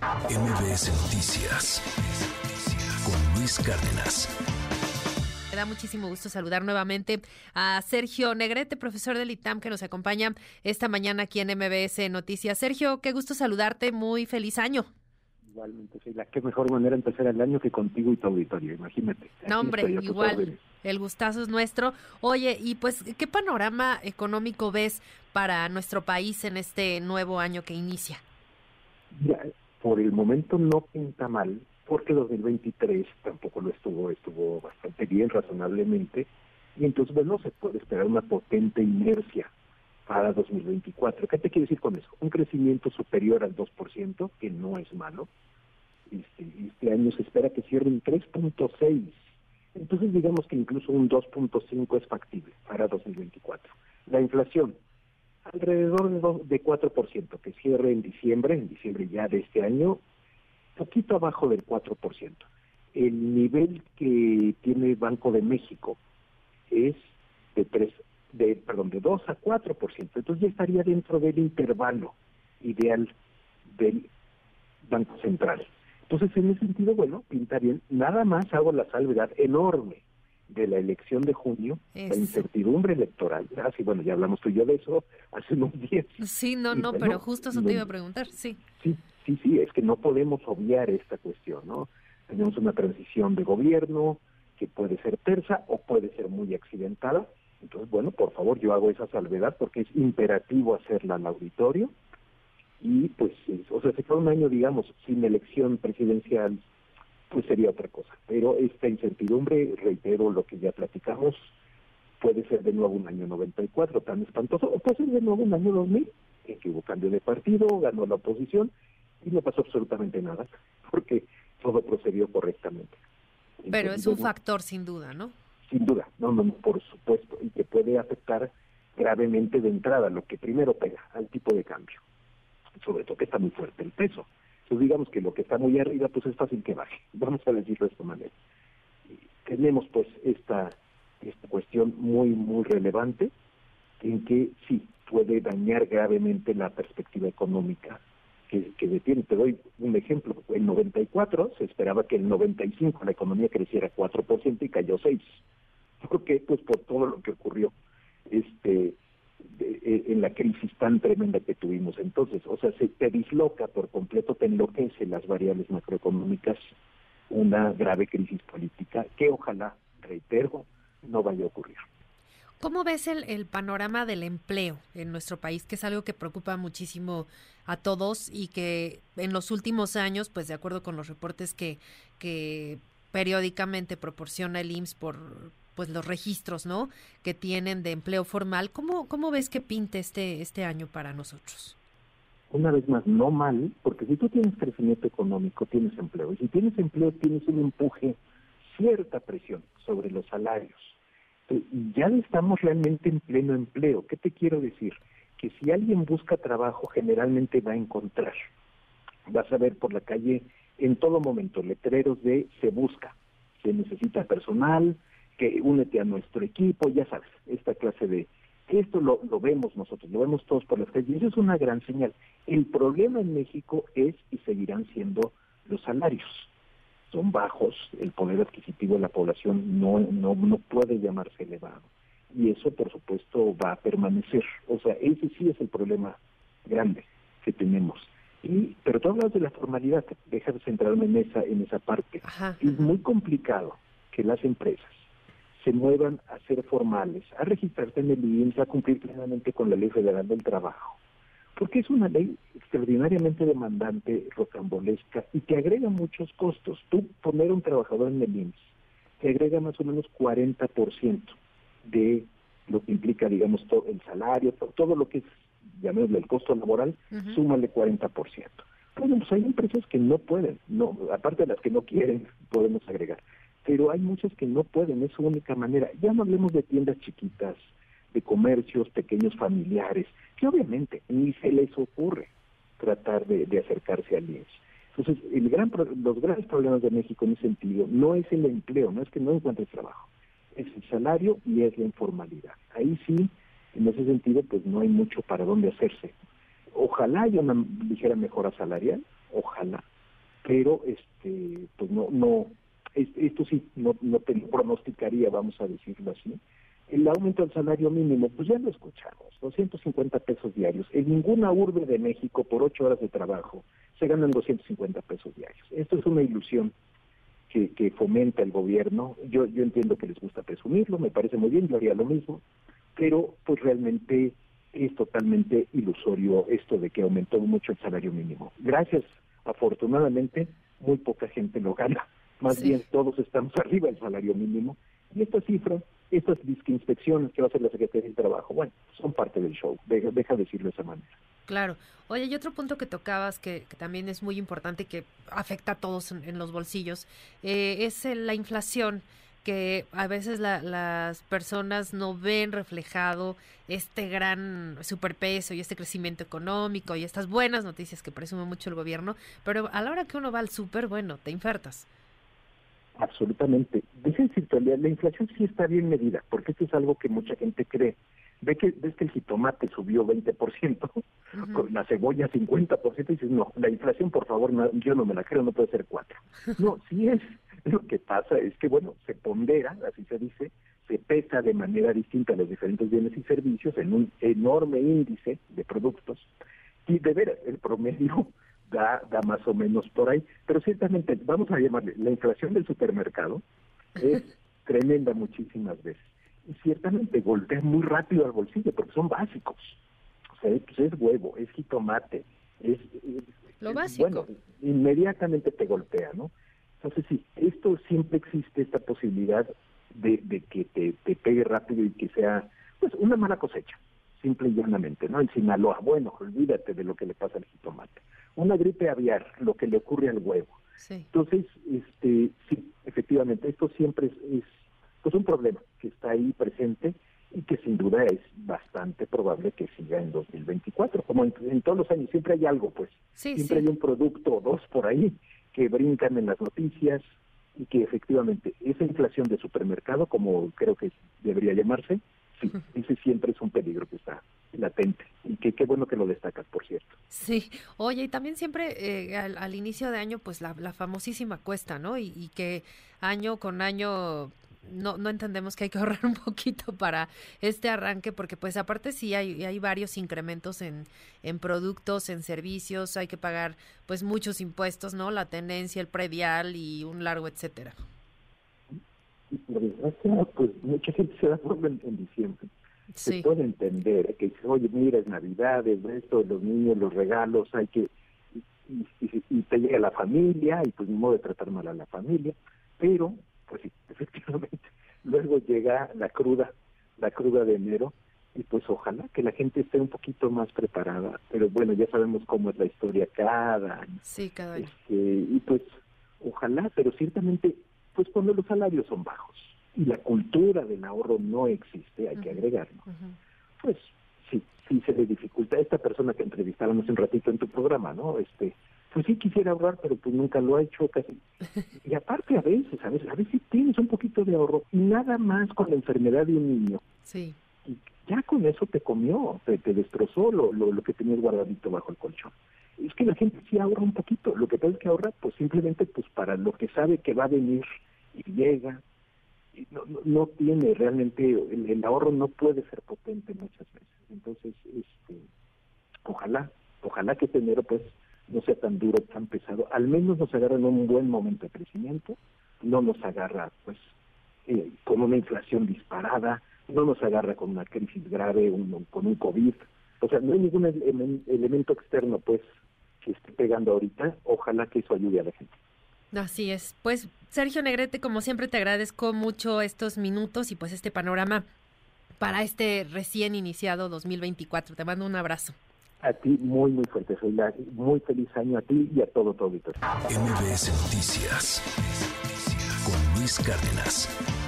MBS Noticias con Luis Cárdenas. Me da muchísimo gusto saludar nuevamente a Sergio Negrete, profesor del ITAM, que nos acompaña esta mañana aquí en MBS Noticias. Sergio, qué gusto saludarte, muy feliz año. Igualmente, sí, la qué mejor manera de empezar el año que contigo y tu auditorio, imagínate. No, hombre, igual, el gustazo es nuestro. Oye, y pues, ¿qué panorama económico ves para nuestro país en este nuevo año que inicia? Ya, por el momento no pinta mal, porque 2023 tampoco lo estuvo, estuvo bastante bien, razonablemente, y entonces, bueno, se puede esperar una potente inercia para 2024. ¿Qué te quiere decir con eso? Un crecimiento superior al 2%, que no es malo. Este, este año se espera que cierre en 3.6. Entonces digamos que incluso un 2.5 es factible para 2024. La inflación, alrededor de, de 4%, que cierre en diciembre, en diciembre ya de este año, poquito abajo del 4%. El nivel que tiene Banco de México es de 3, de, perdón, de 2 a 4%. Entonces ya estaría dentro del intervalo ideal del Banco Central. Entonces, en ese sentido, bueno, pinta bien. Nada más hago la salvedad enorme de la elección de junio, la incertidumbre electoral. Ah, sí, bueno, ya hablamos tú y yo de eso hace unos días. Sí, no, no, pero justo eso te iba a preguntar, sí. Sí, sí, sí, es que no podemos obviar esta cuestión, ¿no? Tenemos una transición de gobierno que puede ser tersa o puede ser muy accidentada. Entonces, bueno, por favor, yo hago esa salvedad porque es imperativo hacerla al auditorio. Y pues, o sea, si fue un año, digamos, sin elección presidencial pues sería otra cosa. Pero esta incertidumbre, reitero lo que ya platicamos, puede ser de nuevo un año 94 tan espantoso, o puede ser de nuevo un año 2000, en que hubo cambio de partido, ganó la oposición y no pasó absolutamente nada, porque todo procedió correctamente. Pero es un factor sin duda, ¿no? Sin duda, no, no, por supuesto, y que puede afectar gravemente de entrada, lo que primero pega al tipo de cambio, sobre todo que está muy fuerte el peso pues digamos que lo que está muy arriba, pues es fácil que baje. Vamos a decirlo de esta manera. Tenemos pues esta, esta cuestión muy, muy relevante en que sí puede dañar gravemente la perspectiva económica que, que detiene. Te doy un ejemplo. En 94 se esperaba que en 95 la economía creciera 4% y cayó 6%. ¿Por qué? Pues por todo lo que ocurrió. Este, eh, en la crisis tan tremenda que tuvimos. Entonces, o sea, se te disloca por completo, te enloquece las variables macroeconómicas una grave crisis política que ojalá, reitero, no vaya a ocurrir. ¿Cómo ves el, el, panorama del empleo en nuestro país, que es algo que preocupa muchísimo a todos y que en los últimos años, pues de acuerdo con los reportes que, que periódicamente proporciona el IMSS por, pues los registros, ¿no? Que tienen de empleo formal. ¿Cómo, cómo ves que pinte este, este año para nosotros? Una vez más, no mal, porque si tú tienes crecimiento económico, tienes empleo. Y si tienes empleo, tienes un empuje, cierta presión sobre los salarios. Ya estamos realmente en pleno empleo. ¿Qué te quiero decir? Que si alguien busca trabajo, generalmente va a encontrar. Vas a ver por la calle en todo momento letreros de se busca, se necesita personal, que únete a nuestro equipo, ya sabes, esta clase de... Esto lo, lo vemos nosotros, lo vemos todos por las calles y eso es una gran señal. El problema en México es y seguirán siendo los salarios. Son bajos, el poder adquisitivo de la población no, no, no puede llamarse elevado. Y eso, por supuesto, va a permanecer. O sea, ese sí es el problema grande que tenemos. Y, pero tú hablas de la formalidad, deja de centrarme en esa, en esa parte. Es muy complicado que las empresas se muevan a ser formales, a registrarse en el INSS, a cumplir plenamente con la Ley Federal del Trabajo. Porque es una ley extraordinariamente demandante, rocambolesca y que agrega muchos costos. Tú poner un trabajador en el INSS te agrega más o menos 40% de lo que implica, digamos, todo el salario, todo lo que es, llamémosle, el costo laboral, súmale 40%. Bueno, pues hay empresas que no pueden, no, aparte de las que no quieren, podemos agregar pero hay muchas que no pueden, es su única manera. Ya no hablemos de tiendas chiquitas, de comercios pequeños familiares, que obviamente ni se les ocurre tratar de, acercarse al IES. Entonces, el gran, los grandes problemas de México en ese sentido no es el empleo, no es que no encuentres trabajo, es el salario y es la informalidad. Ahí sí, en ese sentido, pues no hay mucho para dónde hacerse. Ojalá haya una ligera mejora salarial, ojalá, pero este pues no no esto sí no, no te pronosticaría, vamos a decirlo así. El aumento del salario mínimo, pues ya lo escuchamos, 250 pesos diarios. En ninguna urbe de México, por ocho horas de trabajo, se ganan 250 pesos diarios. Esto es una ilusión que, que fomenta el gobierno. Yo, yo entiendo que les gusta presumirlo, me parece muy bien, yo haría lo mismo, pero pues realmente es totalmente ilusorio esto de que aumentó mucho el salario mínimo. Gracias, afortunadamente, muy poca gente lo gana más bien todos estamos arriba del salario mínimo, y esta cifra, estas inspecciones que va a hacer la Secretaría del Trabajo, bueno, son parte del show, deja, deja decirlo de esa manera. Claro. Oye, y otro punto que tocabas que, también es muy importante y que afecta a todos en, los bolsillos, eh, es la inflación que a veces las personas no ven reflejado este gran superpeso y este crecimiento económico y estas buenas noticias que presume mucho el gobierno, pero a la hora que uno va al súper, bueno, te infartas. Absolutamente. Deja decirte, la, la inflación sí está bien medida, porque esto es algo que mucha gente cree. Ve que, ves que el jitomate subió 20%, con la cebolla 50%, y dices, no, la inflación, por favor, yo no me la creo, no puede ser 4. No, sí es. Lo que pasa es que, bueno, se pondera, así se dice, se pesa de manera distinta los diferentes bienes y servicios en un enorme índice de productos, y de veras, el promedio da, da más o menos por ahí. Pero ciertamente, vamos a llamarle, la inflación del supermercado es tremenda muchísimas veces. Y ciertamente golpea muy rápido al bolsillo porque son básicos. O sea, pues es huevo, es jitomate, es, Lo básico. bueno, inmediatamente te golpea, ¿no? Entonces sí, esto siempre existe esta posibilidad de, de que te, te pegue rápido y que sea pues una mala cosecha simple y llanamente, ¿no? En Sinaloa, bueno, olvídate de lo que le pasa al jitomate. Una gripe aviar, lo que le ocurre al huevo. Entonces, este, sí, efectivamente, esto siempre es, pues un problema que está ahí presente y que sin duda es bastante probable que siga en 2024. Como en, todos los años, siempre hay algo, pues. siempre hay un producto o dos por ahí que brincan en las noticias y que efectivamente esa inflación de supermercado, como creo que debería llamarse, sí, ese siempre es un peligro que está latente y que qué bueno que lo destacas, por cierto. Sí, oye, y también siempre eh, al, inicio de año, pues la, famosísima cuesta, ¿no? Y, que año con año no, no entendemos que hay que ahorrar un poquito para este arranque, porque pues aparte sí hay, hay varios incrementos en, en productos, en servicios, hay que pagar pues muchos impuestos, ¿no? La tenencia, el predial y un largo etcétera y por desgracia, pues mucha gente se da cuenta en, diciembre. Se puede entender que dice, oye, mira, es Navidad, es esto, los niños, los regalos, hay que... Y, te llega la familia, y pues ni modo de tratar mal a la familia, pero, pues sí, efectivamente, luego llega la cruda, la cruda de enero, y pues ojalá que la gente esté un poquito más preparada, pero bueno, ya sabemos cómo es la historia cada año. Sí, cada año. Este, y pues ojalá, pero ciertamente pues cuando los salarios son bajos y la cultura del ahorro no existe, hay que agregarlo, pues sí, sí se le dificulta. Esta persona que entrevistábamos un ratito en tu programa, ¿no? Este, pues sí quisiera ahorrar, pero pues nunca lo ha hecho casi. Y aparte a veces, a veces, a veces tienes un poquito de ahorro y nada más con la enfermedad de un niño. Sí. Y ya con eso te comió, te, te destrozó lo, lo, lo que tenías guardadito bajo el colchón es que la gente sí ahorra un poquito, lo que pasa es que ahorra pues simplemente pues para lo que sabe que va a venir y llega, y no, no, tiene realmente, el, ahorro no puede ser potente muchas veces. Entonces, este, ojalá, ojalá que este enero pues no sea tan duro, tan pesado, al menos nos agarra en un buen momento de crecimiento, no nos agarra pues eh, con una inflación disparada, no nos agarra con una crisis grave, con un COVID, o sea, no hay ningún elemento externo pues que esté pegando ahorita, ojalá que eso ayude a la gente. Así es. Pues Sergio Negrete, como siempre te agradezco mucho estos minutos y pues este panorama para este recién iniciado 2024. Te mando un abrazo. A ti muy, muy fuerte. Soy muy feliz año a ti y a todo tu auditorio. MBS Noticias con Luis Cárdenas.